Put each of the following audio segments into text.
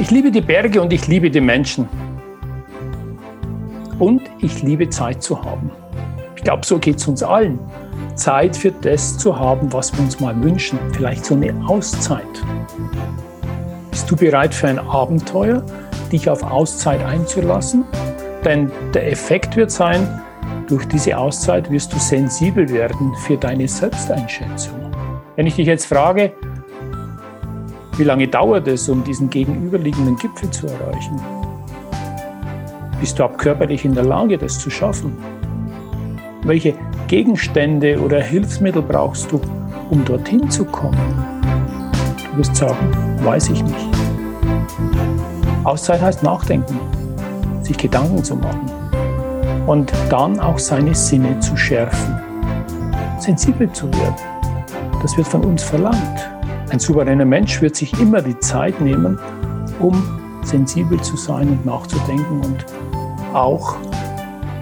Ich liebe die Berge und ich liebe die Menschen. Und ich liebe Zeit zu haben. Ich glaube, so geht es uns allen. Zeit für das zu haben, was wir uns mal wünschen. Vielleicht so eine Auszeit. Bist du bereit für ein Abenteuer, dich auf Auszeit einzulassen? Denn der Effekt wird sein, durch diese Auszeit wirst du sensibel werden für deine Selbsteinschätzung. Wenn ich dich jetzt frage, wie lange dauert es, um diesen gegenüberliegenden Gipfel zu erreichen? Bist du körperlich in der Lage, das zu schaffen? Welche Gegenstände oder Hilfsmittel brauchst du, um dorthin zu kommen? Du wirst sagen, weiß ich nicht. Auszeit heißt nachdenken, sich Gedanken zu machen und dann auch seine Sinne zu schärfen, sensibel zu werden. Das wird von uns verlangt. Ein souveräner Mensch wird sich immer die Zeit nehmen, um sensibel zu sein und nachzudenken und auch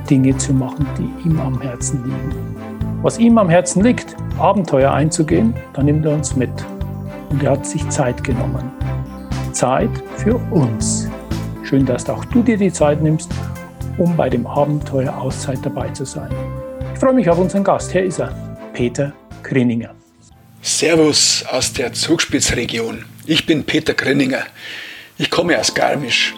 Dinge zu machen, die ihm am Herzen liegen. Was ihm am Herzen liegt, Abenteuer einzugehen, dann nimmt er uns mit. Und er hat sich Zeit genommen. Zeit für uns. Schön, dass auch du dir die Zeit nimmst, um bei dem Abenteuer Auszeit dabei zu sein. Ich freue mich auf unseren Gast. Hier ist er, Peter Grinninger. Servus aus der Zugspitzregion. Ich bin Peter Grinninger. Ich komme aus Garmisch.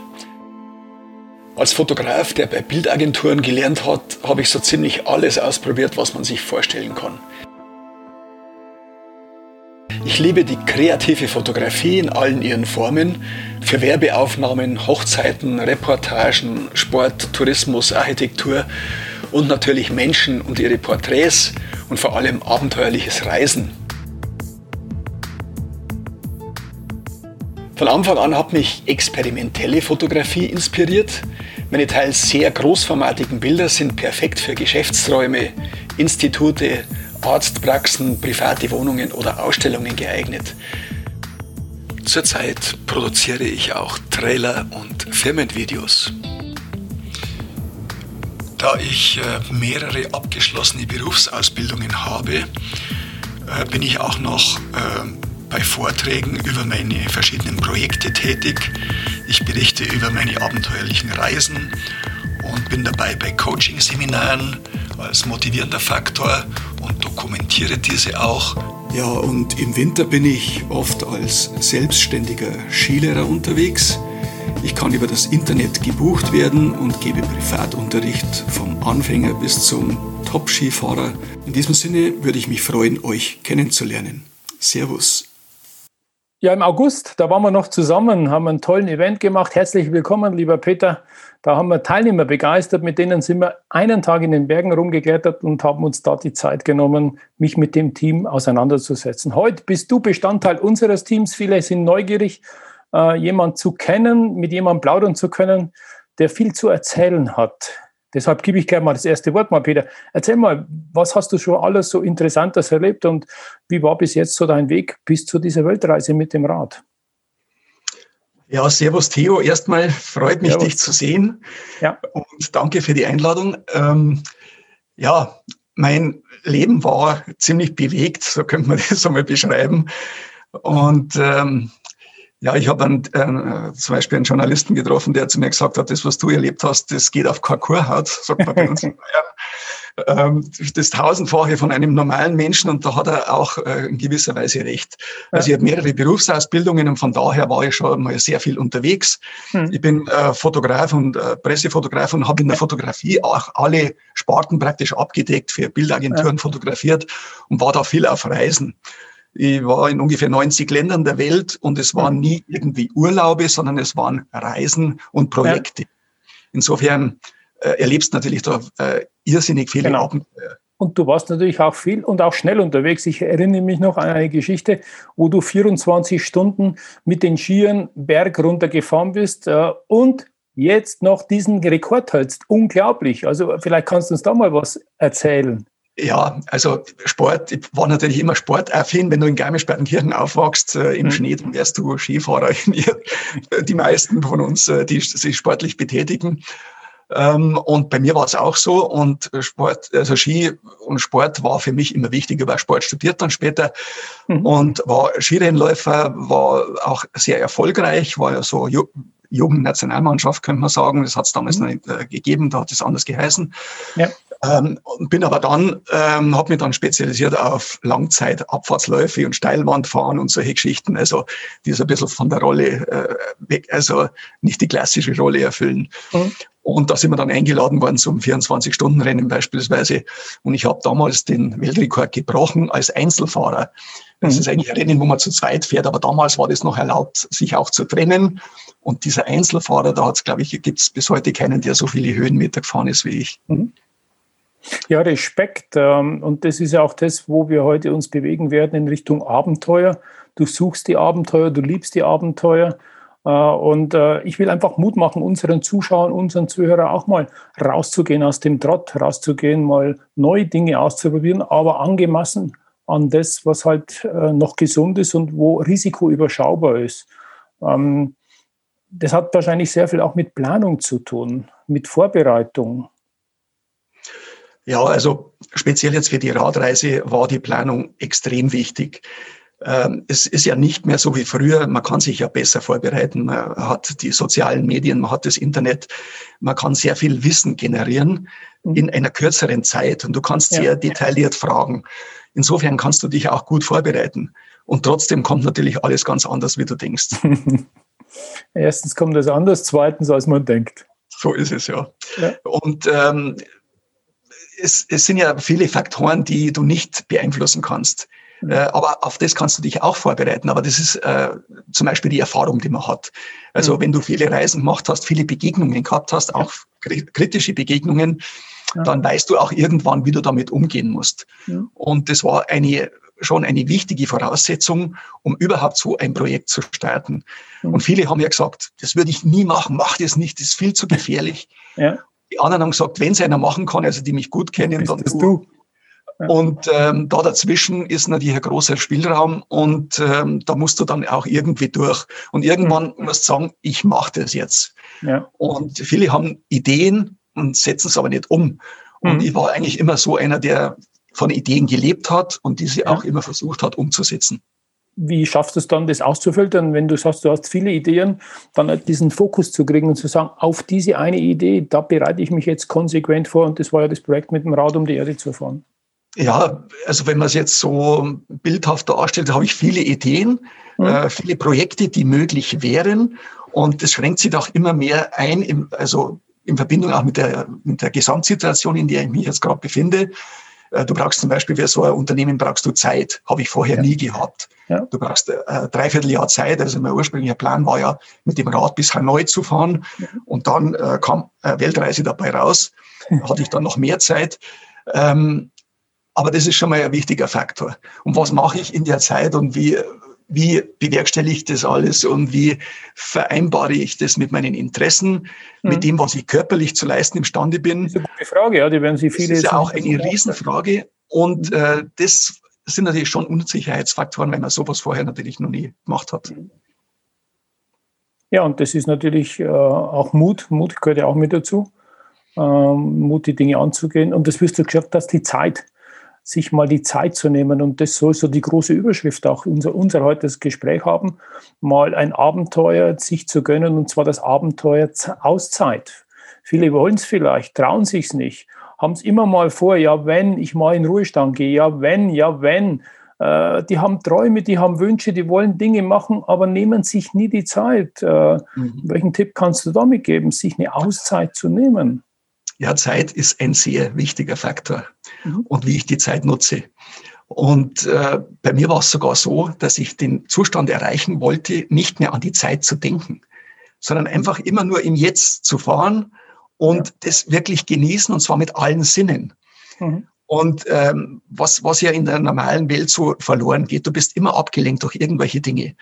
Als Fotograf, der bei Bildagenturen gelernt hat, habe ich so ziemlich alles ausprobiert, was man sich vorstellen kann. Ich liebe die kreative Fotografie in allen ihren Formen für Werbeaufnahmen, Hochzeiten, Reportagen, Sport, Tourismus, Architektur und natürlich Menschen und ihre Porträts und vor allem abenteuerliches Reisen. Von Anfang an hat mich experimentelle Fotografie inspiriert. Meine teils sehr großformatigen Bilder sind perfekt für Geschäftsräume, Institute, Arztpraxen, private Wohnungen oder Ausstellungen geeignet. Zurzeit produziere ich auch Trailer und Firmenvideos. Da ich äh, mehrere abgeschlossene Berufsausbildungen habe, äh, bin ich auch noch äh, bei Vorträgen über meine verschiedenen Projekte tätig. Ich berichte über meine abenteuerlichen Reisen und bin dabei bei Coaching-Seminaren als motivierender Faktor und dokumentiere diese auch. Ja, und im Winter bin ich oft als selbstständiger Skilehrer unterwegs. Ich kann über das Internet gebucht werden und gebe Privatunterricht vom Anfänger bis zum Top-Skifahrer. In diesem Sinne würde ich mich freuen, euch kennenzulernen. Servus. Ja, im August, da waren wir noch zusammen, haben einen tollen Event gemacht. Herzlich willkommen, lieber Peter. Da haben wir Teilnehmer begeistert, mit denen sind wir einen Tag in den Bergen rumgeklettert und haben uns da die Zeit genommen, mich mit dem Team auseinanderzusetzen. Heute bist du Bestandteil unseres Teams. Viele sind neugierig, äh, jemanden zu kennen, mit jemandem plaudern zu können, der viel zu erzählen hat. Deshalb gebe ich gleich mal das erste Wort mal, Peter. Erzähl mal, was hast du schon alles so Interessantes erlebt und wie war bis jetzt so dein Weg bis zu dieser Weltreise mit dem Rad? Ja, Servus Theo. Erstmal freut mich, servus. dich zu sehen. Ja. Und danke für die Einladung. Ähm, ja, mein Leben war ziemlich bewegt, so könnte man das einmal beschreiben. Und ähm, ja, ich habe äh, zum Beispiel einen Journalisten getroffen, der zu mir gesagt hat, das, was du erlebt hast, das geht auf Kurhaut, sagt man bei uns in Bayern. Ähm, das tausendfache von einem normalen Menschen und da hat er auch äh, in gewisser Weise recht. Also ich habe mehrere Berufsausbildungen und von daher war ich schon mal sehr viel unterwegs. Hm. Ich bin äh, Fotograf und äh, Pressefotograf und habe in der Fotografie auch alle Sparten praktisch abgedeckt, für Bildagenturen ja. fotografiert und war da viel auf Reisen. Ich war in ungefähr 90 Ländern der Welt und es waren nie irgendwie Urlaube, sondern es waren Reisen und Projekte. Ja. Insofern äh, erlebst natürlich da äh, irrsinnig viele genau. Abenteuer. Und du warst natürlich auch viel und auch schnell unterwegs. Ich erinnere mich noch an eine Geschichte, wo du 24 Stunden mit den Skiern Berg runtergefahren bist äh, und jetzt noch diesen Rekord hältst. Unglaublich. Also vielleicht kannst du uns da mal was erzählen. Ja, also Sport, ich war natürlich immer sportaffin. Wenn du in Garmisch-Partenkirchen aufwachst, äh, im mhm. Schnee, dann wärst du Skifahrer. die meisten von uns, äh, die sich sportlich betätigen. Ähm, und bei mir war es auch so. Und Sport, also Ski und Sport war für mich immer wichtig. Ich war Sport studiert dann später mhm. und war Skirennläufer, war auch sehr erfolgreich, war ja so Jugendnationalmannschaft, könnte man sagen. Das hat es damals mhm. noch nicht äh, gegeben, da hat es anders geheißen. Ja. Ähm, bin aber dann, ähm, habe mich dann spezialisiert auf Langzeitabfahrtsläufe und Steilwandfahren und solche Geschichten, also die so ein bisschen von der Rolle äh, weg, also nicht die klassische Rolle erfüllen. Mhm. Und da sind wir dann eingeladen worden zum 24-Stunden-Rennen beispielsweise. Und ich habe damals den Weltrekord gebrochen als Einzelfahrer. Das mhm. ist eigentlich ein Rennen, wo man zu zweit fährt, aber damals war das noch erlaubt, sich auch zu trennen. Und dieser Einzelfahrer, da hat es, glaube ich, gibt es bis heute keinen, der so viele Höhenmeter gefahren ist wie ich. Mhm. Ja, Respekt. Ähm, und das ist ja auch das, wo wir heute uns bewegen werden in Richtung Abenteuer. Du suchst die Abenteuer, du liebst die Abenteuer. Äh, und äh, ich will einfach Mut machen, unseren Zuschauern, unseren Zuhörern auch mal rauszugehen aus dem Trott, rauszugehen, mal neue Dinge auszuprobieren, aber angemessen an das, was halt äh, noch gesund ist und wo Risiko überschaubar ist. Ähm, das hat wahrscheinlich sehr viel auch mit Planung zu tun, mit Vorbereitung. Ja, also speziell jetzt für die Radreise war die Planung extrem wichtig. Ähm, es ist ja nicht mehr so wie früher. Man kann sich ja besser vorbereiten. Man hat die sozialen Medien, man hat das Internet. Man kann sehr viel Wissen generieren mhm. in einer kürzeren Zeit und du kannst sehr ja. detailliert fragen. Insofern kannst du dich auch gut vorbereiten. Und trotzdem kommt natürlich alles ganz anders, wie du denkst. Erstens kommt es anders, zweitens, als man denkt. So ist es ja. ja. Und ähm, es, es sind ja viele Faktoren, die du nicht beeinflussen kannst. Mhm. Äh, aber auf das kannst du dich auch vorbereiten. Aber das ist äh, zum Beispiel die Erfahrung, die man hat. Also mhm. wenn du viele Reisen gemacht hast, viele Begegnungen gehabt hast, auch kritische Begegnungen, ja. dann weißt du auch irgendwann, wie du damit umgehen musst. Ja. Und das war eine schon eine wichtige Voraussetzung, um überhaupt so ein Projekt zu starten. Mhm. Und viele haben ja gesagt, das würde ich nie machen, mach das nicht, das ist viel zu gefährlich. Ja. Die anderen haben gesagt, wenn es einer machen kann, also die mich gut kennen, dann du. du. Und ähm, da dazwischen ist natürlich ein großer Spielraum und ähm, da musst du dann auch irgendwie durch. Und irgendwann mhm. musst du sagen, ich mache das jetzt. Ja. Und viele haben Ideen und setzen es aber nicht um. Und mhm. ich war eigentlich immer so einer, der von Ideen gelebt hat und diese ja. auch immer versucht hat umzusetzen wie schaffst du es dann, das auszufiltern, wenn du sagst, du hast viele Ideen, dann halt diesen Fokus zu kriegen und zu sagen, auf diese eine Idee, da bereite ich mich jetzt konsequent vor und das war ja das Projekt mit dem Rad um die Erde zu fahren. Ja, also wenn man es jetzt so bildhaft darstellt, habe ich viele Ideen, mhm. äh, viele Projekte, die möglich wären und das schränkt sich auch immer mehr ein, im, also in Verbindung auch mit der, mit der Gesamtsituation, in der ich mich jetzt gerade befinde. Äh, du brauchst zum Beispiel für so ein Unternehmen brauchst du Zeit, habe ich vorher ja. nie gehabt. Ja. Du brauchst äh, dreiviertel Jahr Zeit. Also mein ursprünglicher Plan war ja, mit dem Rad bis Hanoi zu fahren. Ja. Und dann äh, kam äh, Weltreise dabei raus. Hatte ich dann noch mehr Zeit. Ähm, aber das ist schon mal ein wichtiger Faktor. Und was mache ich in der Zeit und wie, wie bewerkstellige ich das alles und wie vereinbare ich das mit meinen Interessen, mhm. mit dem, was ich körperlich zu leisten imstande bin? Das ist eine gute Frage, ja, die werden Sie viele. Das ist ja auch eine Riesenfrage und äh, das sind natürlich schon Unsicherheitsfaktoren, wenn man sowas vorher natürlich noch nie gemacht hat. Ja, und das ist natürlich äh, auch Mut. Mut gehört ja auch mit dazu. Ähm, Mut, die Dinge anzugehen. Und das wirst du geschafft, dass die Zeit sich mal die Zeit zu nehmen. Und das soll so die große Überschrift auch unser, unser heutiges Gespräch haben, mal ein Abenteuer sich zu gönnen, und zwar das Abenteuer Auszeit. Viele wollen es vielleicht, trauen sich es nicht, haben es immer mal vor, ja, wenn ich mal in Ruhestand gehe, ja, wenn, ja, wenn. Äh, die haben Träume, die haben Wünsche, die wollen Dinge machen, aber nehmen sich nie die Zeit. Äh, mhm. Welchen Tipp kannst du damit geben, sich eine Auszeit zu nehmen? Ja, Zeit ist ein sehr wichtiger Faktor mhm. und wie ich die Zeit nutze. Und äh, bei mir war es sogar so, dass ich den Zustand erreichen wollte, nicht mehr an die Zeit zu denken, sondern einfach immer nur im Jetzt zu fahren und ja. das wirklich genießen und zwar mit allen Sinnen. Mhm. Und ähm, was, was ja in der normalen Welt so verloren geht, du bist immer abgelenkt durch irgendwelche Dinge.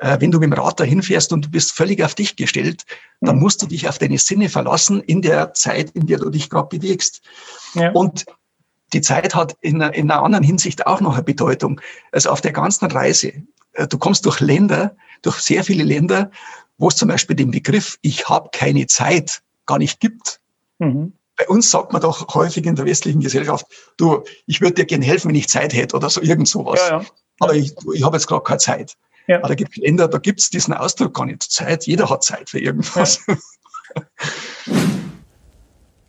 Äh, wenn du mit dem Rad dahin fährst und du bist völlig auf dich gestellt, dann mhm. musst du dich auf deine Sinne verlassen in der Zeit, in der du dich gerade bewegst. Ja. Und die Zeit hat in, in einer anderen Hinsicht auch noch eine Bedeutung. Also auf der ganzen Reise, äh, du kommst durch Länder, durch sehr viele Länder, wo es zum Beispiel den Begriff Ich habe keine Zeit gar nicht gibt. Mhm. Bei uns sagt man doch häufig in der westlichen Gesellschaft, du, ich würde dir gerne helfen, wenn ich Zeit hätte oder so irgend sowas. Ja, ja. Aber ich, ich habe jetzt gerade keine Zeit. Ja. Aber da gibt es Länder, da gibt es diesen Ausdruck gar nicht. Zeit, jeder hat Zeit für irgendwas. Ja.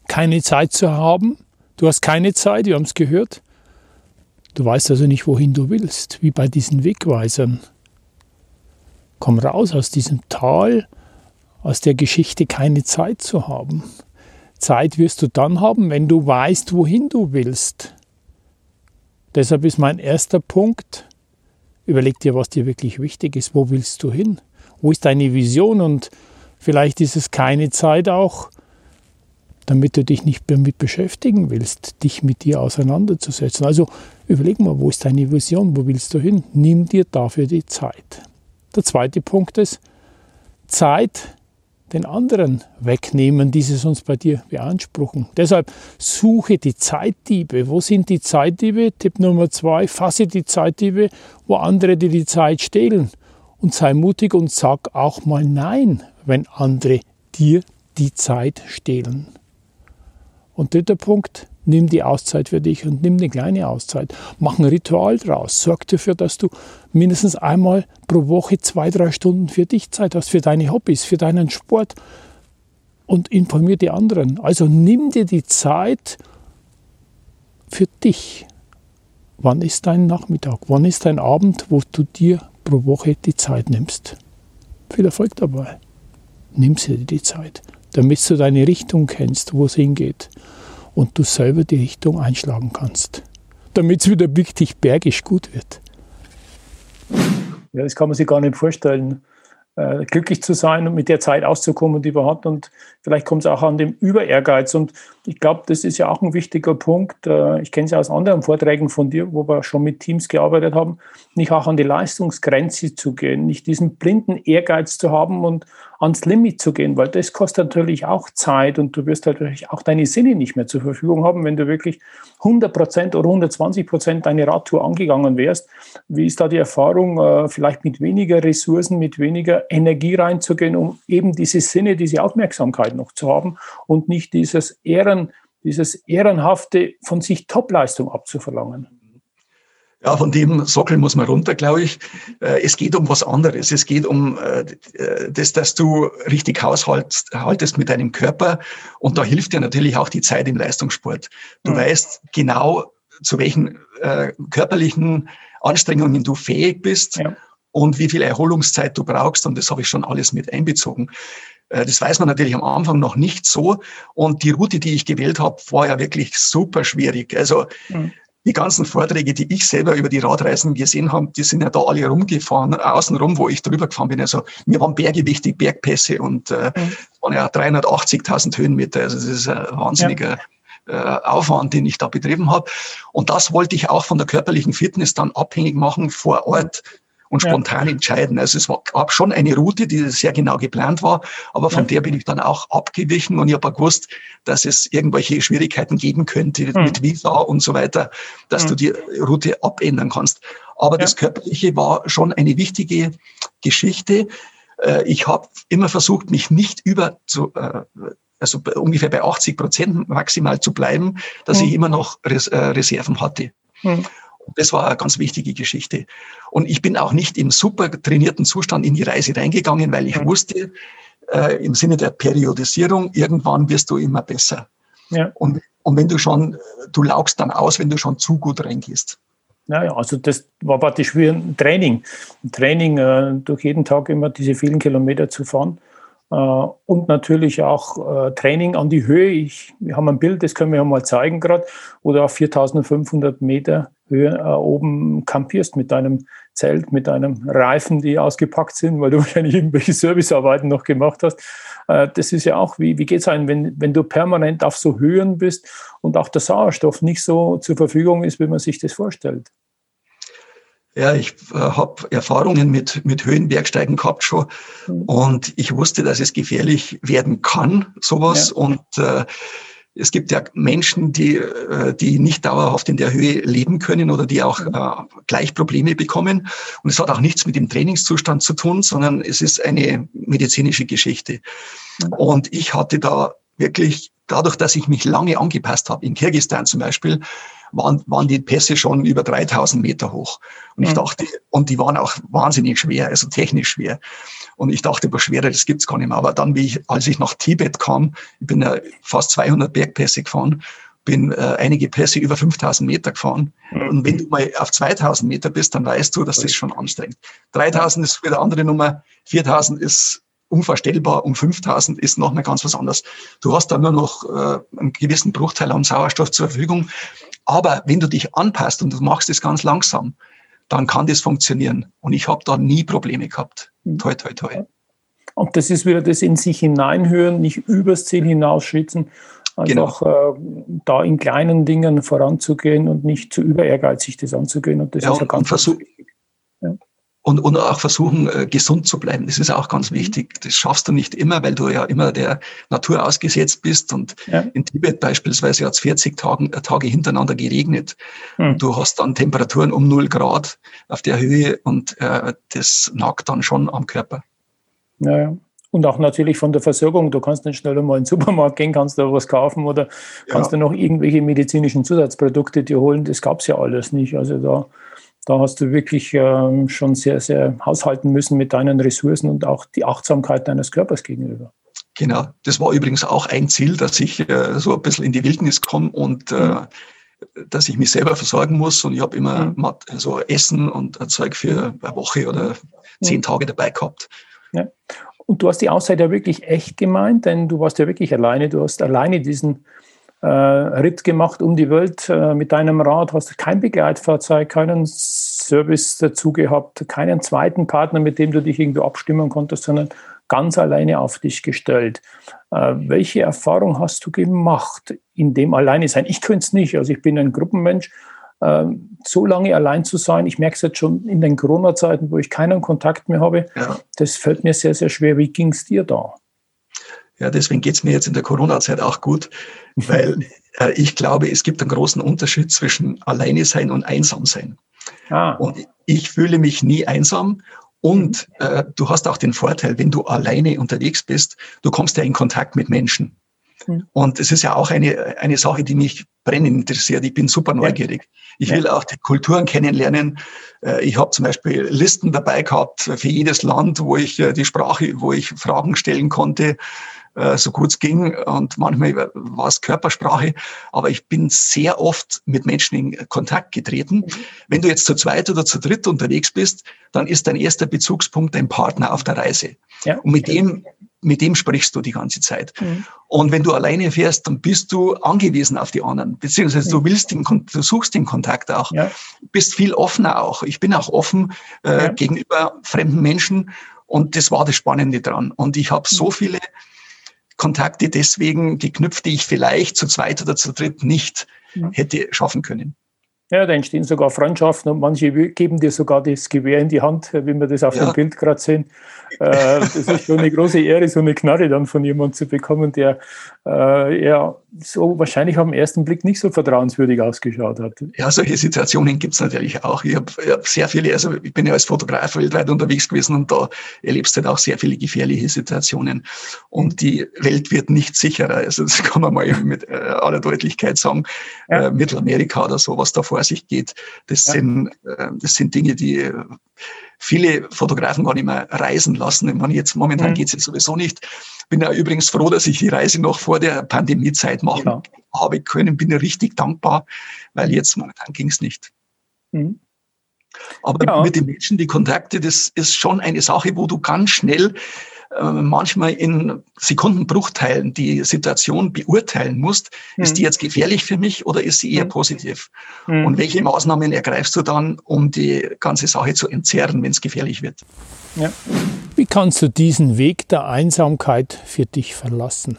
Keine Zeit zu haben. Du hast keine Zeit, wir haben es gehört. Du weißt also nicht, wohin du willst, wie bei diesen Wegweisern. Komm raus aus diesem Tal, aus der Geschichte keine Zeit zu haben. Zeit wirst du dann haben, wenn du weißt, wohin du willst. Deshalb ist mein erster Punkt, Überleg dir, was dir wirklich wichtig ist. Wo willst du hin? Wo ist deine Vision? Und vielleicht ist es keine Zeit auch, damit du dich nicht damit beschäftigen willst, dich mit dir auseinanderzusetzen. Also überleg mal, wo ist deine Vision? Wo willst du hin? Nimm dir dafür die Zeit. Der zweite Punkt ist, Zeit den anderen wegnehmen, die sie sonst bei dir beanspruchen. Deshalb suche die Zeitdiebe. Wo sind die Zeitdiebe? Tipp Nummer zwei, fasse die Zeitdiebe, wo andere dir die Zeit stehlen. Und sei mutig und sag auch mal Nein, wenn andere dir die Zeit stehlen. Und dritter Punkt, nimm die Auszeit für dich und nimm eine kleine Auszeit. Mach ein Ritual draus. Sorg dafür, dass du mindestens einmal pro Woche zwei, drei Stunden für dich Zeit hast, für deine Hobbys, für deinen Sport und informier die anderen. Also nimm dir die Zeit für dich. Wann ist dein Nachmittag? Wann ist dein Abend, wo du dir pro Woche die Zeit nimmst? Viel Erfolg dabei. Nimm dir die Zeit, damit du deine Richtung kennst, wo es hingeht und du selber die Richtung einschlagen kannst, damit es wieder wirklich bergisch gut wird. Ja, das kann man sich gar nicht vorstellen, äh, glücklich zu sein und mit der Zeit auszukommen, die man hat. Und vielleicht kommt es auch an dem Über-Ehrgeiz. Und ich glaube, das ist ja auch ein wichtiger Punkt. Äh, ich kenne es ja aus anderen Vorträgen von dir, wo wir schon mit Teams gearbeitet haben, nicht auch an die Leistungsgrenze zu gehen, nicht diesen blinden Ehrgeiz zu haben und ans Limit zu gehen, weil das kostet natürlich auch Zeit und du wirst natürlich auch deine Sinne nicht mehr zur Verfügung haben, wenn du wirklich 100 Prozent oder 120 Prozent deine Radtour angegangen wärst. Wie ist da die Erfahrung, äh, vielleicht mit weniger Ressourcen, mit weniger Energie reinzugehen, um eben diese Sinne, diese Aufmerksamkeit noch zu haben und nicht dieses Ehren, dieses Ehrenhafte von sich Topleistung abzuverlangen? Ja, von dem Sockel muss man runter, glaube ich. Äh, es geht um was anderes. Es geht um äh, das, dass du richtig haushaltest mit deinem Körper. Und da hilft dir natürlich auch die Zeit im Leistungssport. Du mhm. weißt genau, zu welchen äh, körperlichen Anstrengungen du fähig bist ja. und wie viel Erholungszeit du brauchst. Und das habe ich schon alles mit einbezogen. Das weiß man natürlich am Anfang noch nicht so. Und die Route, die ich gewählt habe, war ja wirklich super schwierig. Also mhm die ganzen Vorträge, die ich selber über die Radreisen gesehen habe, die sind ja da alle rumgefahren, außenrum, wo ich drüber gefahren bin. Also mir waren Berge wichtig, Bergpässe und äh, mhm. waren ja 380.000 Höhenmeter. Also das ist ein wahnsinniger ja. äh, Aufwand, den ich da betrieben habe. Und das wollte ich auch von der körperlichen Fitness dann abhängig machen vor Ort und spontan ja. entscheiden. Also es war, gab schon eine Route, die sehr genau geplant war, aber von ja. der bin ich dann auch abgewichen und ich habe gewusst, dass es irgendwelche Schwierigkeiten geben könnte mhm. mit Visa und so weiter, dass mhm. du die Route abändern kannst. Aber ja. das Körperliche war schon eine wichtige Geschichte. Äh, ich habe immer versucht, mich nicht über zu, äh, also ungefähr bei 80 Prozent maximal zu bleiben, dass mhm. ich immer noch äh, Reserven hatte. Das war eine ganz wichtige Geschichte. Und ich bin auch nicht im super trainierten Zustand in die Reise reingegangen, weil ich mhm. wusste, äh, im Sinne der Periodisierung, irgendwann wirst du immer besser. Ja. Und, und wenn du schon, du laugst dann aus, wenn du schon zu gut reingehst. Ja, also das war praktisch wie ein Training. Ein Training, äh, durch jeden Tag immer diese vielen Kilometer zu fahren. Äh, und natürlich auch äh, Training an die Höhe. Ich, wir haben ein Bild, das können wir ja mal zeigen gerade, wo du auf 4500 Meter Höhe äh, oben kampierst mit deinem Zelt mit einem Reifen, die ausgepackt sind, weil du wahrscheinlich irgendwelche Servicearbeiten noch gemacht hast. Äh, das ist ja auch, wie, wie geht es einem, wenn, wenn du permanent auf so Höhen bist und auch der Sauerstoff nicht so zur Verfügung ist, wie man sich das vorstellt? Ja, ich äh, habe Erfahrungen mit, mit Höhenbergsteigen gehabt schon mhm. und ich wusste, dass es gefährlich werden kann, sowas. Ja. Und äh, es gibt ja Menschen, die, äh, die nicht dauerhaft in der Höhe leben können oder die auch mhm. äh, gleich Probleme bekommen. Und es hat auch nichts mit dem Trainingszustand zu tun, sondern es ist eine medizinische Geschichte. Mhm. Und ich hatte da wirklich, dadurch, dass ich mich lange angepasst habe, in Kirgistan zum Beispiel, waren, waren die Pässe schon über 3000 Meter hoch. Und ich mhm. dachte, und die waren auch wahnsinnig schwer, also technisch schwer. Und ich dachte, was schwerer, das gibt's gar nicht mehr. Aber dann, wie ich, als ich nach Tibet kam, ich bin ja fast 200 Bergpässe gefahren, bin äh, einige Pässe über 5000 Meter gefahren. Mhm. Und wenn du mal auf 2000 Meter bist, dann weißt du, dass das schon anstrengend. 3000 ist wieder andere Nummer, 4000 ist unvorstellbar und 5000 ist noch mal ganz was anderes. Du hast da nur noch äh, einen gewissen Bruchteil an Sauerstoff zur Verfügung. Aber wenn du dich anpasst und du machst es ganz langsam, dann kann das funktionieren. Und ich habe da nie Probleme gehabt. Mhm. Toi, toi, toi. Und das ist wieder das in sich hineinhören, nicht übers Ziel hinausschwitzen, einfach genau. äh, da in kleinen Dingen voranzugehen und nicht zu über ehrgeizig das anzugehen. Und das ja, ist ja ganz versuch, ja und, und auch versuchen, äh, gesund zu bleiben. Das ist auch ganz mhm. wichtig. Das schaffst du nicht immer, weil du ja immer der Natur ausgesetzt bist. Und ja. in Tibet beispielsweise hat es 40 Tagen, äh, Tage hintereinander geregnet. Mhm. du hast dann Temperaturen um 0 Grad auf der Höhe und äh, das nagt dann schon am Körper. Ja, ja. Und auch natürlich von der Versorgung. Du kannst nicht schnell mal in den Supermarkt gehen, kannst da was kaufen oder kannst ja. du noch irgendwelche medizinischen Zusatzprodukte dir holen. Das gab es ja alles nicht. Also da da hast du wirklich ähm, schon sehr, sehr haushalten müssen mit deinen Ressourcen und auch die Achtsamkeit deines Körpers gegenüber. Genau, das war übrigens auch ein Ziel, dass ich äh, so ein bisschen in die Wildnis komme und äh, mhm. dass ich mich selber versorgen muss. Und ich habe immer mhm. so Essen und ein Zeug für eine Woche oder mhm. zehn Tage dabei gehabt. Ja. Und du hast die Auszeit ja wirklich echt gemeint, denn du warst ja wirklich alleine. Du hast alleine diesen äh, Ritt gemacht um die Welt äh, mit deinem Rad, hast kein Begleitfahrzeug, keinen Service dazu gehabt, keinen zweiten Partner, mit dem du dich irgendwo abstimmen konntest, sondern ganz alleine auf dich gestellt. Äh, welche Erfahrung hast du gemacht in dem Alleine sein? Ich könnte es nicht, also ich bin ein Gruppenmensch. Äh, so lange allein zu sein, ich merke es jetzt schon in den Corona-Zeiten, wo ich keinen Kontakt mehr habe, ja. das fällt mir sehr, sehr schwer. Wie ging es dir da? Ja, deswegen geht's mir jetzt in der Corona-Zeit auch gut, weil äh, ich glaube, es gibt einen großen Unterschied zwischen alleine sein und einsam sein. Ah. Und ich fühle mich nie einsam. Und äh, du hast auch den Vorteil, wenn du alleine unterwegs bist, du kommst ja in Kontakt mit Menschen. Mhm. Und es ist ja auch eine, eine Sache, die mich brennend interessiert. Ich bin super neugierig. Ich will auch die Kulturen kennenlernen. Äh, ich habe zum Beispiel Listen dabei gehabt für jedes Land, wo ich äh, die Sprache, wo ich Fragen stellen konnte. Äh, so gut es ging und manchmal war es Körpersprache, aber ich bin sehr oft mit Menschen in Kontakt getreten. Mhm. Wenn du jetzt zu zweit oder zu dritt unterwegs bist, dann ist dein erster Bezugspunkt dein Partner auf der Reise. Ja. Und mit dem mit dem sprichst du die ganze Zeit. Mhm. Und wenn du alleine fährst, dann bist du angewiesen auf die anderen, beziehungsweise du willst den, du suchst den Kontakt auch, ja. bist viel offener auch. Ich bin auch offen äh, ja. gegenüber fremden Menschen und das war das Spannende dran. Und ich habe so mhm. viele Kontakte deswegen geknüpft, die ich vielleicht zu zweit oder zu dritt nicht mhm. hätte schaffen können. Ja, da entstehen sogar Freundschaften und manche geben dir sogar das Gewehr in die Hand, wie wir das auf ja. dem Bild gerade sehen. Äh, das ist schon eine große Ehre, so eine Knarre dann von jemandem zu bekommen, der äh, ja so wahrscheinlich am ersten Blick nicht so vertrauenswürdig ausgeschaut hat. Ja, solche Situationen gibt es natürlich auch. Ich habe hab sehr viele, also ich bin ja als Fotograf weltweit unterwegs gewesen und da erlebst du halt auch sehr viele gefährliche Situationen. Und die Welt wird nicht sicherer. Also das kann man mal mit äh, aller Deutlichkeit sagen. Ja. Äh, Mittelamerika oder so, was da vor sich geht, das, ja. sind, äh, das sind Dinge, die viele Fotografen gar nicht mehr reisen lassen. Ich meine, jetzt momentan mhm. geht es jetzt sowieso nicht. Bin ja übrigens froh, dass ich die Reise noch vor der Pandemiezeit machen ja. habe können. Bin ja richtig dankbar, weil jetzt momentan ging es nicht. Mhm. Aber ja. mit den Menschen, die Kontakte, das ist schon eine Sache, wo du ganz schnell manchmal in Sekundenbruchteilen die Situation beurteilen musst, mhm. ist die jetzt gefährlich für mich oder ist sie eher mhm. positiv? Mhm. Und welche Maßnahmen ergreifst du dann, um die ganze Sache zu entzerren, wenn es gefährlich wird? Ja. Wie kannst du diesen Weg der Einsamkeit für dich verlassen?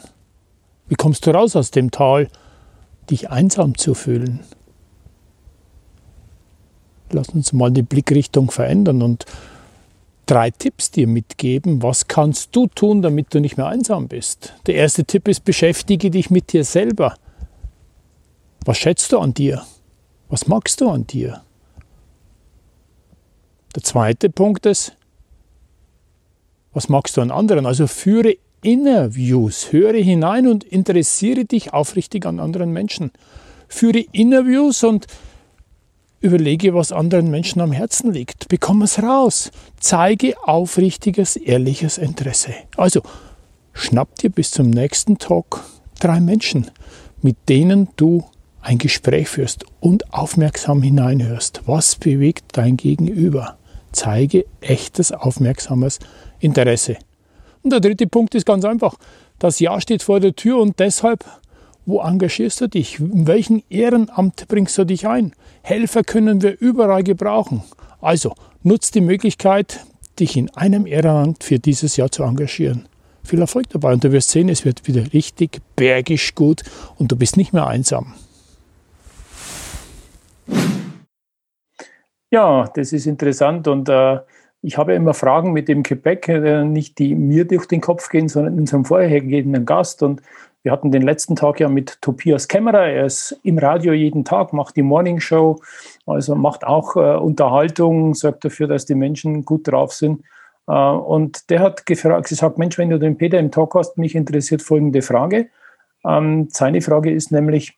Wie kommst du raus aus dem Tal, dich einsam zu fühlen? Lass uns mal die Blickrichtung verändern und drei Tipps dir mitgeben. Was kannst du tun, damit du nicht mehr einsam bist? Der erste Tipp ist, beschäftige dich mit dir selber. Was schätzt du an dir? Was magst du an dir? Der zweite Punkt ist, was magst du an anderen? Also führe Interviews, höre hinein und interessiere dich aufrichtig an anderen Menschen. Führe Interviews und Überlege, was anderen Menschen am Herzen liegt. Bekomme es raus. Zeige aufrichtiges, ehrliches Interesse. Also, schnapp dir bis zum nächsten Talk drei Menschen, mit denen du ein Gespräch führst und aufmerksam hineinhörst. Was bewegt dein Gegenüber? Zeige echtes, aufmerksames Interesse. Und der dritte Punkt ist ganz einfach. Das Jahr steht vor der Tür und deshalb wo engagierst du dich? In welchem Ehrenamt bringst du dich ein? Helfer können wir überall gebrauchen. Also nutzt die Möglichkeit, dich in einem Ehrenamt für dieses Jahr zu engagieren. Viel Erfolg dabei und du wirst sehen, es wird wieder richtig bergisch gut und du bist nicht mehr einsam. Ja, das ist interessant und äh, ich habe immer Fragen mit dem Quebec, äh, nicht die mir durch den Kopf gehen, sondern unserem vorhergehenden Gast und wir hatten den letzten Tag ja mit Tobias Kämmerer. Er ist im Radio jeden Tag, macht die Morning Show, also macht auch äh, Unterhaltung, sorgt dafür, dass die Menschen gut drauf sind. Äh, und der hat gefragt, gesagt, Mensch, wenn du den Peter im Talk hast, mich interessiert folgende Frage. Ähm, seine Frage ist nämlich,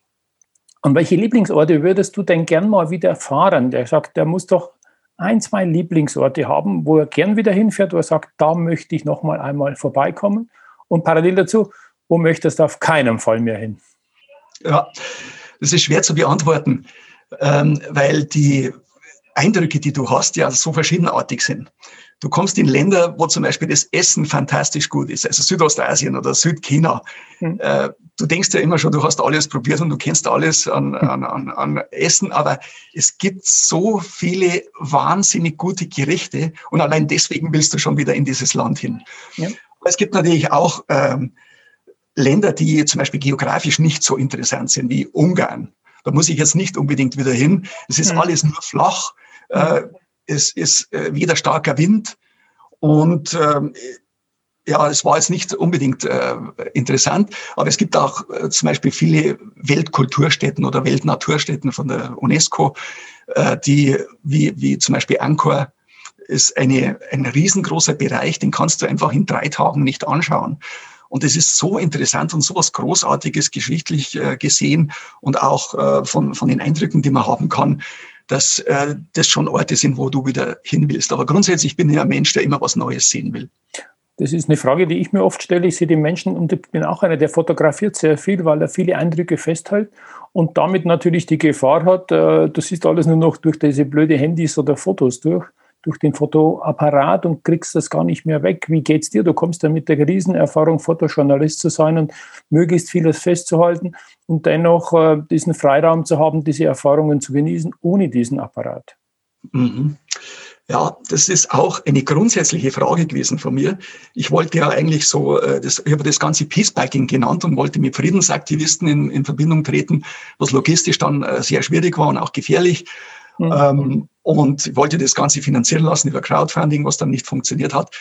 an welche Lieblingsorte würdest du denn gern mal wieder fahren? Der sagt, der muss doch ein, zwei Lieblingsorte haben, wo er gern wieder hinfährt, wo er sagt, da möchte ich noch mal einmal vorbeikommen. Und parallel dazu, wo möchtest du auf keinen Fall mehr hin? Ja, das ist schwer zu beantworten, ähm, weil die Eindrücke, die du hast, ja so verschiedenartig sind. Du kommst in Länder, wo zum Beispiel das Essen fantastisch gut ist, also Südostasien oder Südchina. Mhm. Äh, du denkst ja immer schon, du hast alles probiert und du kennst alles an, hm. an, an, an Essen, aber es gibt so viele wahnsinnig gute Gerichte und allein deswegen willst du schon wieder in dieses Land hin. Ja. Es gibt natürlich auch ähm, Länder, die zum Beispiel geografisch nicht so interessant sind wie Ungarn. Da muss ich jetzt nicht unbedingt wieder hin. Es ist mhm. alles nur flach. Äh, es ist äh, weder starker Wind und ähm, ja, es war jetzt nicht unbedingt äh, interessant, aber es gibt auch äh, zum Beispiel viele Weltkulturstätten oder Weltnaturstätten von der UNESCO, äh, die wie, wie zum Beispiel Angkor ist eine, ein riesengroßer Bereich, den kannst du einfach in drei Tagen nicht anschauen. Und es ist so interessant und so was Großartiges geschichtlich äh, gesehen und auch äh, von, von den Eindrücken, die man haben kann, dass äh, das schon Orte sind, wo du wieder hin willst. Aber grundsätzlich bin ich ein Mensch, der immer was Neues sehen will. Das ist eine Frage, die ich mir oft stelle. Ich sehe die Menschen und ich bin auch einer, der fotografiert sehr viel, weil er viele Eindrücke festhält und damit natürlich die Gefahr hat, äh, du siehst alles nur noch durch diese blöde Handys oder Fotos durch durch den Fotoapparat und kriegst das gar nicht mehr weg. Wie geht's dir? Du kommst ja mit der Riesenerfahrung, Fotojournalist zu sein und möglichst vieles festzuhalten und dennoch äh, diesen Freiraum zu haben, diese Erfahrungen zu genießen, ohne diesen Apparat. Mhm. Ja, das ist auch eine grundsätzliche Frage gewesen von mir. Ich wollte ja eigentlich so, äh, das, ich habe das ganze Peacebiking genannt und wollte mit Friedensaktivisten in, in Verbindung treten, was logistisch dann äh, sehr schwierig war und auch gefährlich. Mhm. Ähm, und wollte das Ganze finanzieren lassen über Crowdfunding, was dann nicht funktioniert hat.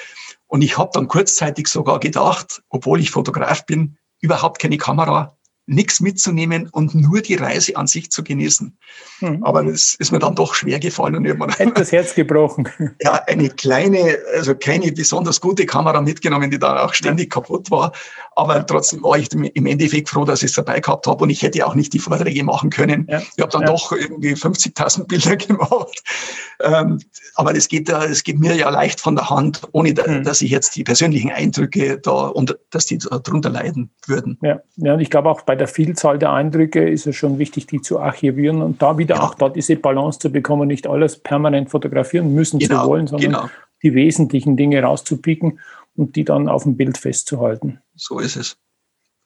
Und ich habe dann kurzzeitig sogar gedacht, obwohl ich Fotograf bin, überhaupt keine Kamera, nichts mitzunehmen und nur die Reise an sich zu genießen. Mhm. Aber das ist mir dann doch schwer gefallen. Und ich Hätte das Herz gebrochen. Ja, eine kleine, also keine besonders gute Kamera mitgenommen, die dann auch ständig kaputt war. Aber trotzdem war ich im Endeffekt froh, dass ich es dabei gehabt habe und ich hätte auch nicht die Vorträge machen können. Ja. Ich habe dann ja. doch irgendwie 50.000 Bilder gemacht. Ähm, aber das geht, das geht mir ja leicht von der Hand, ohne mhm. dass ich jetzt die persönlichen Eindrücke da und dass die darunter leiden würden. Ja, ja und ich glaube auch bei bei der Vielzahl der Eindrücke ist es schon wichtig, die zu archivieren und da wieder ja. auch da diese Balance zu bekommen, nicht alles permanent fotografieren müssen genau, zu wollen, sondern genau. die wesentlichen Dinge rauszupicken. Und die dann auf dem Bild festzuhalten. So ist es.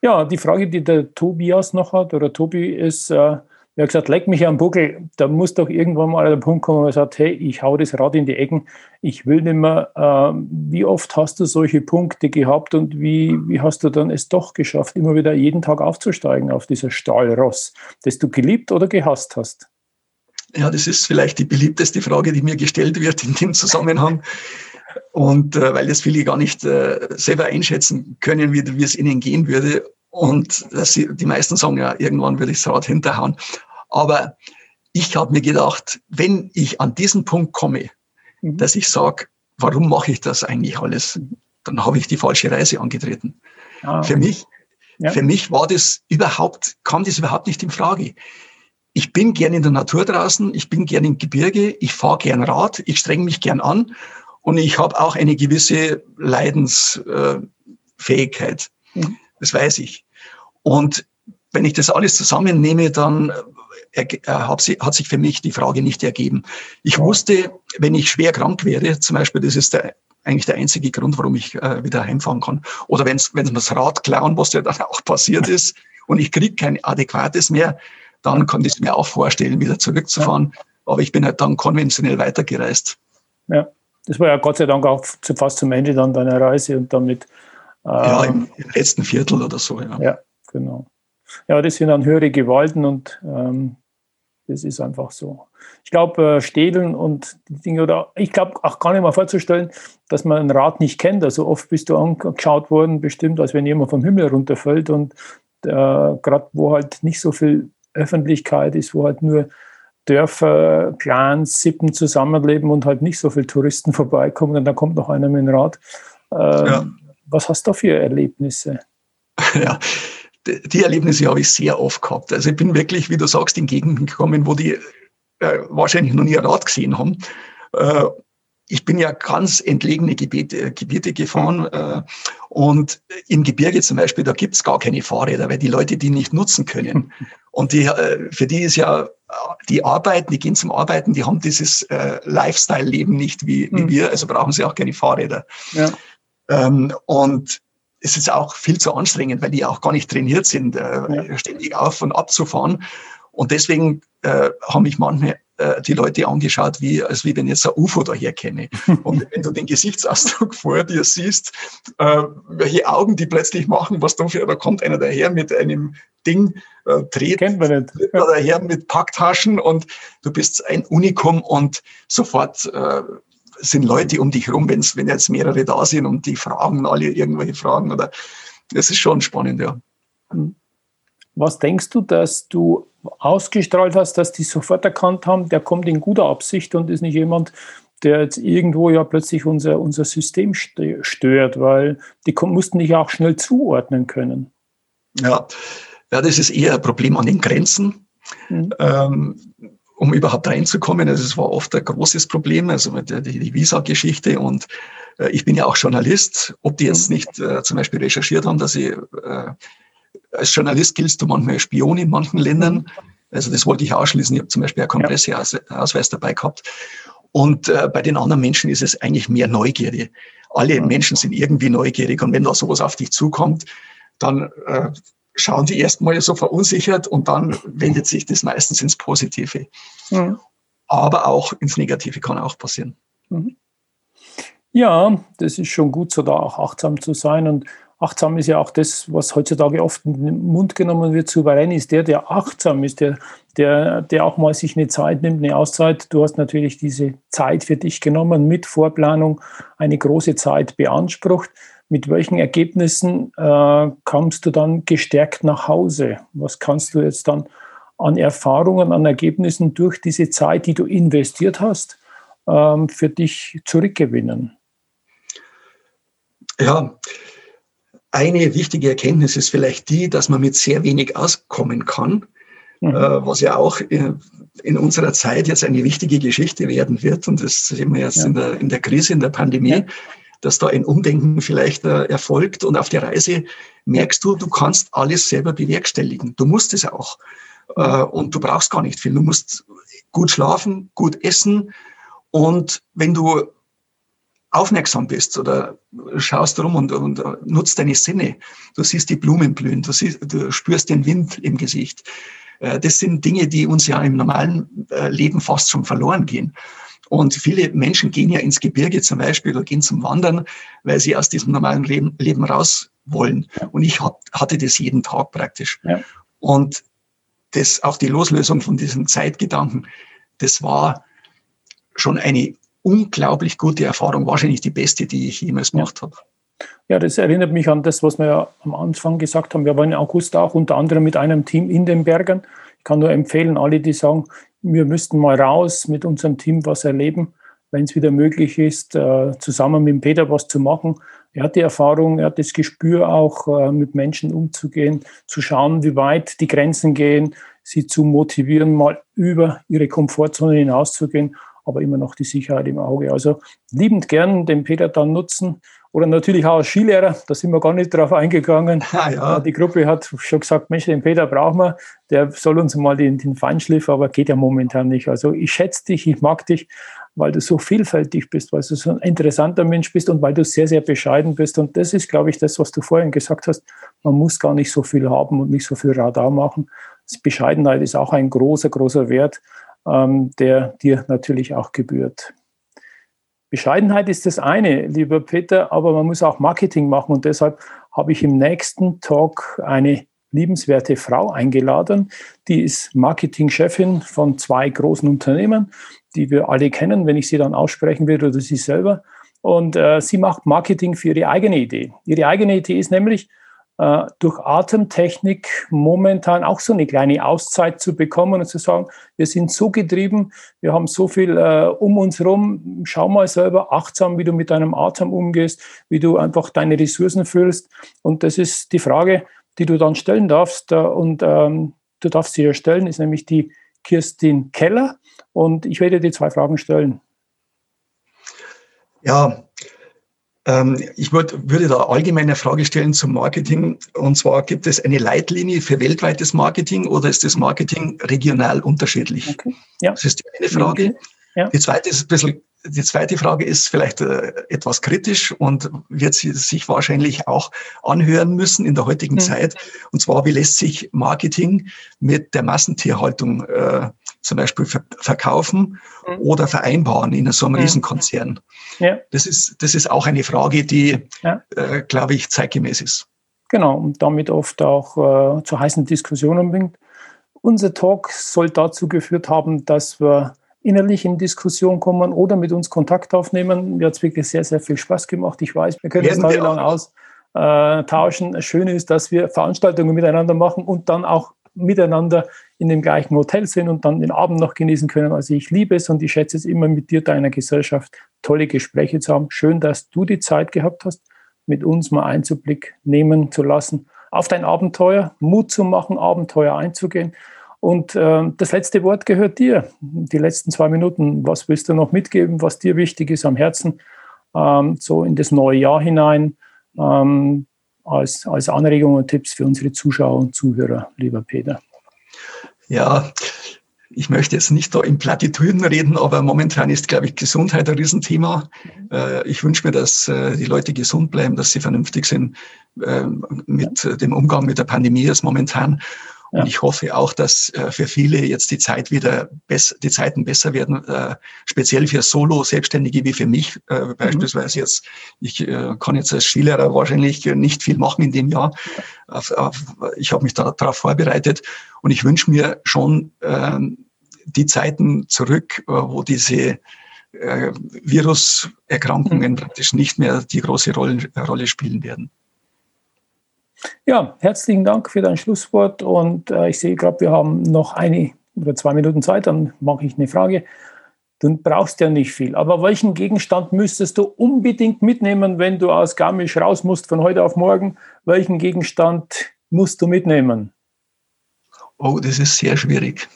Ja, die Frage, die der Tobias noch hat, oder Tobi, ist, äh, er hat gesagt, leck mich am Buckel. Da muss doch irgendwann mal der Punkt kommen, wo er sagt, hey, ich hau das Rad in die Ecken, ich will nicht mehr. Ähm, wie oft hast du solche Punkte gehabt und wie, wie hast du dann es doch geschafft, immer wieder jeden Tag aufzusteigen auf dieser Stahlross, das du geliebt oder gehasst hast? Ja, das ist vielleicht die beliebteste Frage, die mir gestellt wird in dem Zusammenhang. Und äh, weil das viele gar nicht äh, selber einschätzen können, wie, wie es ihnen gehen würde. Und sie, die meisten sagen ja, irgendwann würde ich das Rad hinterhauen. Aber ich habe mir gedacht, wenn ich an diesen Punkt komme, mhm. dass ich sage, warum mache ich das eigentlich alles, dann habe ich die falsche Reise angetreten. Ah, für mich, ja. für mich war das überhaupt, kam das überhaupt nicht in Frage. Ich bin gern in der Natur draußen, ich bin gern im Gebirge, ich fahre gern Rad, ich streng mich gern an und ich habe auch eine gewisse Leidensfähigkeit. Mhm. Das weiß ich. Und wenn ich das alles zusammennehme, dann äh, hat sich für mich die Frage nicht ergeben. Ich wusste, wenn ich schwer krank wäre, zum Beispiel, das ist der, eigentlich der einzige Grund, warum ich äh, wieder heimfahren kann. Oder wenn es das Rad klauen, was ja dann auch passiert ist, und ich kriege kein adäquates mehr, dann kann ich es mir auch vorstellen, wieder zurückzufahren. Aber ich bin halt dann konventionell weitergereist. Ja, das war ja Gott sei Dank auch fast zum Ende dann deiner Reise und damit. Äh, ja, im, im, letzten Viertel oder so, ja. Ja, genau ja, das sind dann höhere Gewalten und ähm, das ist einfach so. Ich glaube, äh, Städeln und die Dinge, oder ich glaube auch gar nicht mal vorzustellen, dass man ein Rad nicht kennt. Also oft bist du angeschaut worden, bestimmt, als wenn jemand vom Himmel runterfällt und äh, gerade wo halt nicht so viel Öffentlichkeit ist, wo halt nur Dörfer, Clans, Sippen zusammenleben und halt nicht so viele Touristen vorbeikommen und dann kommt noch einer mit dem Rad. Ähm, ja. Was hast du da für Erlebnisse? Ja, die Erlebnisse habe ich sehr oft gehabt. Also ich bin wirklich, wie du sagst, in Gegenden gekommen, wo die äh, wahrscheinlich noch nie ein Rad gesehen haben. Äh, ich bin ja ganz entlegene Gebiete, Gebiete gefahren äh, und im Gebirge zum Beispiel, da gibt's gar keine Fahrräder, weil die Leute die nicht nutzen können. Und die, äh, für die ist ja die Arbeiten, die gehen zum Arbeiten, die haben dieses äh, Lifestyle-Leben nicht wie, wie mhm. wir, also brauchen sie auch keine Fahrräder. Ja. Ähm, und es ist auch viel zu anstrengend, weil die auch gar nicht trainiert sind, äh, ja. ständig auf und ab zu fahren. Und deswegen äh, haben mich manchmal äh, die Leute angeschaut, wie, als wie wenn jetzt ein UFO daher käme. Und wenn du den Gesichtsausdruck vor dir siehst, äh, welche Augen die plötzlich machen, was da für, da kommt einer daher mit einem Ding, äh, dreht. Ja. daher mit Packtaschen und du bist ein Unikum und sofort äh, sind Leute um dich herum, wenn's, wenn jetzt mehrere da sind und die fragen alle irgendwelche Fragen oder das ist schon spannend, ja. Hm. Was denkst du, dass du ausgestrahlt hast, dass die sofort erkannt haben, der kommt in guter Absicht und ist nicht jemand, der jetzt irgendwo ja plötzlich unser, unser System stört, weil die mussten dich auch schnell zuordnen können. Ja, ja das ist eher ein Problem an den Grenzen. Mhm. Ähm, um überhaupt reinzukommen. Also es war oft ein großes Problem, also mit der, die, Visa-Geschichte und äh, ich bin ja auch Journalist. Ob die jetzt mhm. nicht äh, zum Beispiel recherchiert haben, dass ich äh, als Journalist giltst du manchmal Spion in manchen Ländern. Mhm. Also das wollte ich ausschließen. Ich habe zum Beispiel einen Kompresseausweis dabei gehabt. Und äh, bei den anderen Menschen ist es eigentlich mehr Neugierde. Alle Menschen sind irgendwie neugierig und wenn da sowas auf dich zukommt, dann äh, schauen die erstmal so verunsichert und dann wendet sich das meistens ins Positive. Mhm. Aber auch ins Negative kann auch passieren. Mhm. Ja, das ist schon gut, so da auch achtsam zu sein. Und achtsam ist ja auch das, was heutzutage oft in den Mund genommen wird. Souverän ist der, der achtsam ist, der, der, der auch mal sich eine Zeit nimmt, eine Auszeit. Du hast natürlich diese Zeit für dich genommen, mit Vorplanung eine große Zeit beansprucht mit welchen Ergebnissen äh, kommst du dann gestärkt nach Hause? Was kannst du jetzt dann an Erfahrungen, an Ergebnissen durch diese Zeit, die du investiert hast, ähm, für dich zurückgewinnen? Ja, eine wichtige Erkenntnis ist vielleicht die, dass man mit sehr wenig auskommen kann, mhm. äh, was ja auch in, in, unserer Zeit jetzt eine wichtige Geschichte werden wird. Und das sehen wir jetzt ja. in, der, in der Krise, in der Pandemie. Ja dass da ein Umdenken vielleicht äh, erfolgt und auf der Reise merkst du, du kannst alles selber bewerkstelligen. Du musst es auch. Äh, und du brauchst gar nicht viel. Du musst gut schlafen, gut essen. Und wenn du aufmerksam bist oder schaust rum und, und nutzt deine Sinne. Du siehst die Blumen blühen, du, siehst, du spürst den Wind im Gesicht. Äh, das sind Dinge, die uns ja im normalen äh, Leben fast schon verloren gehen. Und viele Menschen gehen ja ins Gebirge zum Beispiel oder gehen zum Wandern, weil sie aus diesem normalen Leben, Leben raus wollen. Und ich hatte das jeden Tag praktisch. Ja. Und das, auch die Loslösung von diesem Zeitgedanken, das war schon eine unglaublich gute Erfahrung, wahrscheinlich die beste, die ich jemals gemacht habe. Ja, das erinnert mich an das, was wir ja am Anfang gesagt haben. Wir waren im August auch unter anderem mit einem Team in den Bergen. Ich kann nur empfehlen, alle, die sagen, wir müssten mal raus mit unserem Team was erleben, wenn es wieder möglich ist, äh, zusammen mit Peter was zu machen. Er hat die Erfahrung, er hat das Gespür auch, äh, mit Menschen umzugehen, zu schauen, wie weit die Grenzen gehen, sie zu motivieren, mal über ihre Komfortzone hinauszugehen aber immer noch die Sicherheit im Auge. Also liebend gern den Peter dann nutzen. Oder natürlich auch als Skilehrer, da sind wir gar nicht drauf eingegangen. Ah, ja. Die Gruppe hat schon gesagt, Mensch, den Peter brauchen wir, der soll uns mal den, den Feinschliff, aber geht ja momentan nicht. Also ich schätze dich, ich mag dich, weil du so vielfältig bist, weil du so ein interessanter Mensch bist und weil du sehr, sehr bescheiden bist. Und das ist, glaube ich, das, was du vorhin gesagt hast. Man muss gar nicht so viel haben und nicht so viel Radar machen. Bescheidenheit ist auch ein großer, großer Wert ähm, der dir natürlich auch gebührt. Bescheidenheit ist das eine, lieber Peter, aber man muss auch Marketing machen und deshalb habe ich im nächsten Talk eine liebenswerte Frau eingeladen. Die ist Marketingchefin von zwei großen Unternehmen, die wir alle kennen, wenn ich sie dann aussprechen würde oder sie selber. Und äh, sie macht Marketing für ihre eigene Idee. Ihre eigene Idee ist nämlich, äh, durch Atemtechnik momentan auch so eine kleine Auszeit zu bekommen und zu sagen, wir sind so getrieben, wir haben so viel äh, um uns herum, schau mal selber achtsam, wie du mit deinem Atem umgehst, wie du einfach deine Ressourcen füllst. Und das ist die Frage, die du dann stellen darfst. Äh, und ähm, du darfst sie ja stellen, ist nämlich die Kirstin Keller. Und ich werde dir zwei Fragen stellen. Ja, ich würde, würde da allgemeine Frage stellen zum Marketing. Und zwar, gibt es eine Leitlinie für weltweites Marketing oder ist das Marketing regional unterschiedlich? Okay. Ja. Das ist die eine Frage. Okay. Ja. Die zweite ist ein bisschen die zweite Frage ist vielleicht äh, etwas kritisch und wird sie sich wahrscheinlich auch anhören müssen in der heutigen mhm. Zeit. Und zwar, wie lässt sich Marketing mit der Massentierhaltung äh, zum Beispiel ver verkaufen mhm. oder vereinbaren in so einem mhm. Riesenkonzern? Ja. Das, ist, das ist auch eine Frage, die, ja. äh, glaube ich, zeitgemäß ist. Genau, und damit oft auch äh, zu heißen Diskussionen bringt. Unser Talk soll dazu geführt haben, dass wir innerlich in Diskussion kommen oder mit uns Kontakt aufnehmen. Mir hat es wirklich sehr, sehr viel Spaß gemacht. Ich weiß, wir können Werden das tagelang austauschen. Das Schöne ist, dass wir Veranstaltungen miteinander machen und dann auch miteinander in dem gleichen Hotel sind und dann den Abend noch genießen können. Also ich liebe es und ich schätze es immer mit dir, deiner Gesellschaft, tolle Gespräche zu haben. Schön, dass du die Zeit gehabt hast, mit uns mal Einzublick nehmen zu lassen auf dein Abenteuer, Mut zu machen, Abenteuer einzugehen. Und äh, das letzte Wort gehört dir. Die letzten zwei Minuten. Was willst du noch mitgeben, was dir wichtig ist am Herzen, ähm, so in das neue Jahr hinein, ähm, als, als Anregungen und Tipps für unsere Zuschauer und Zuhörer, lieber Peter? Ja, ich möchte jetzt nicht da in Plattitüden reden, aber momentan ist, glaube ich, Gesundheit ein Riesenthema. Äh, ich wünsche mir, dass äh, die Leute gesund bleiben, dass sie vernünftig sind äh, mit dem Umgang mit der Pandemie ist momentan. Und ja. ich hoffe auch, dass äh, für viele jetzt die Zeit wieder besser, die Zeiten besser werden, äh, speziell für Solo-Selbstständige wie für mich äh, mhm. beispielsweise jetzt. Ich äh, kann jetzt als Skilehrer wahrscheinlich nicht viel machen in dem Jahr. Auf, auf, ich habe mich da, darauf vorbereitet und ich wünsche mir schon äh, die Zeiten zurück, äh, wo diese äh, Viruserkrankungen mhm. praktisch nicht mehr die große Rolle, Rolle spielen werden. Ja, herzlichen Dank für dein Schlusswort und äh, ich sehe gerade, wir haben noch eine oder zwei Minuten Zeit, dann mache ich eine Frage. Du brauchst ja nicht viel, aber welchen Gegenstand müsstest du unbedingt mitnehmen, wenn du aus Garmisch raus musst von heute auf morgen? Welchen Gegenstand musst du mitnehmen? Oh, das ist sehr schwierig.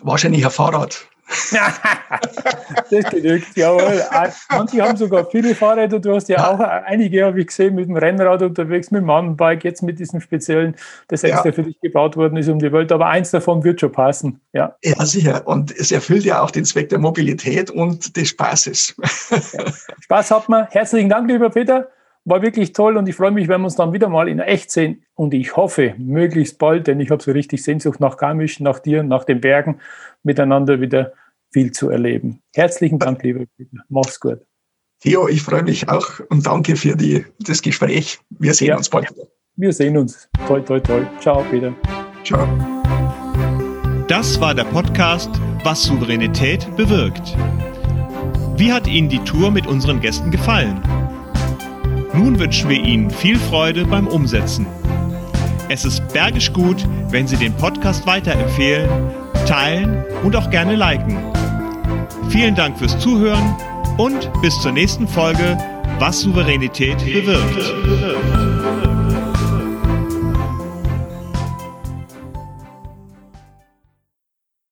Wahrscheinlich ein Fahrrad. das genügt, jawohl. Manche haben sogar viele Fahrräder. Du hast ja auch einige, habe ich gesehen, mit dem Rennrad unterwegs, mit dem Mountainbike, jetzt mit diesem speziellen, das extra ja. für dich gebaut worden ist um die Welt. Aber eins davon wird schon passen. Ja. ja, sicher. Und es erfüllt ja auch den Zweck der Mobilität und des Spaßes. Ja. Spaß hat man. Herzlichen Dank, lieber Peter. War wirklich toll und ich freue mich, wenn wir uns dann wieder mal in echt sehen. Und ich hoffe, möglichst bald, denn ich habe so richtig Sehnsucht nach Garmisch, nach dir, nach den Bergen, miteinander wieder viel zu erleben. Herzlichen Dank, lieber Peter. Mach's gut. Theo, ich freue mich auch und danke für die, das Gespräch. Wir sehen ja, uns bald wieder. Wir sehen uns. Toi, toi, toi. Ciao, Peter. Ciao. Das war der Podcast Was Souveränität bewirkt. Wie hat Ihnen die Tour mit unseren Gästen gefallen? Nun wünschen wir Ihnen viel Freude beim Umsetzen. Es ist bergisch gut, wenn Sie den Podcast weiterempfehlen, teilen und auch gerne liken. Vielen Dank fürs Zuhören und bis zur nächsten Folge, was Souveränität bewirkt.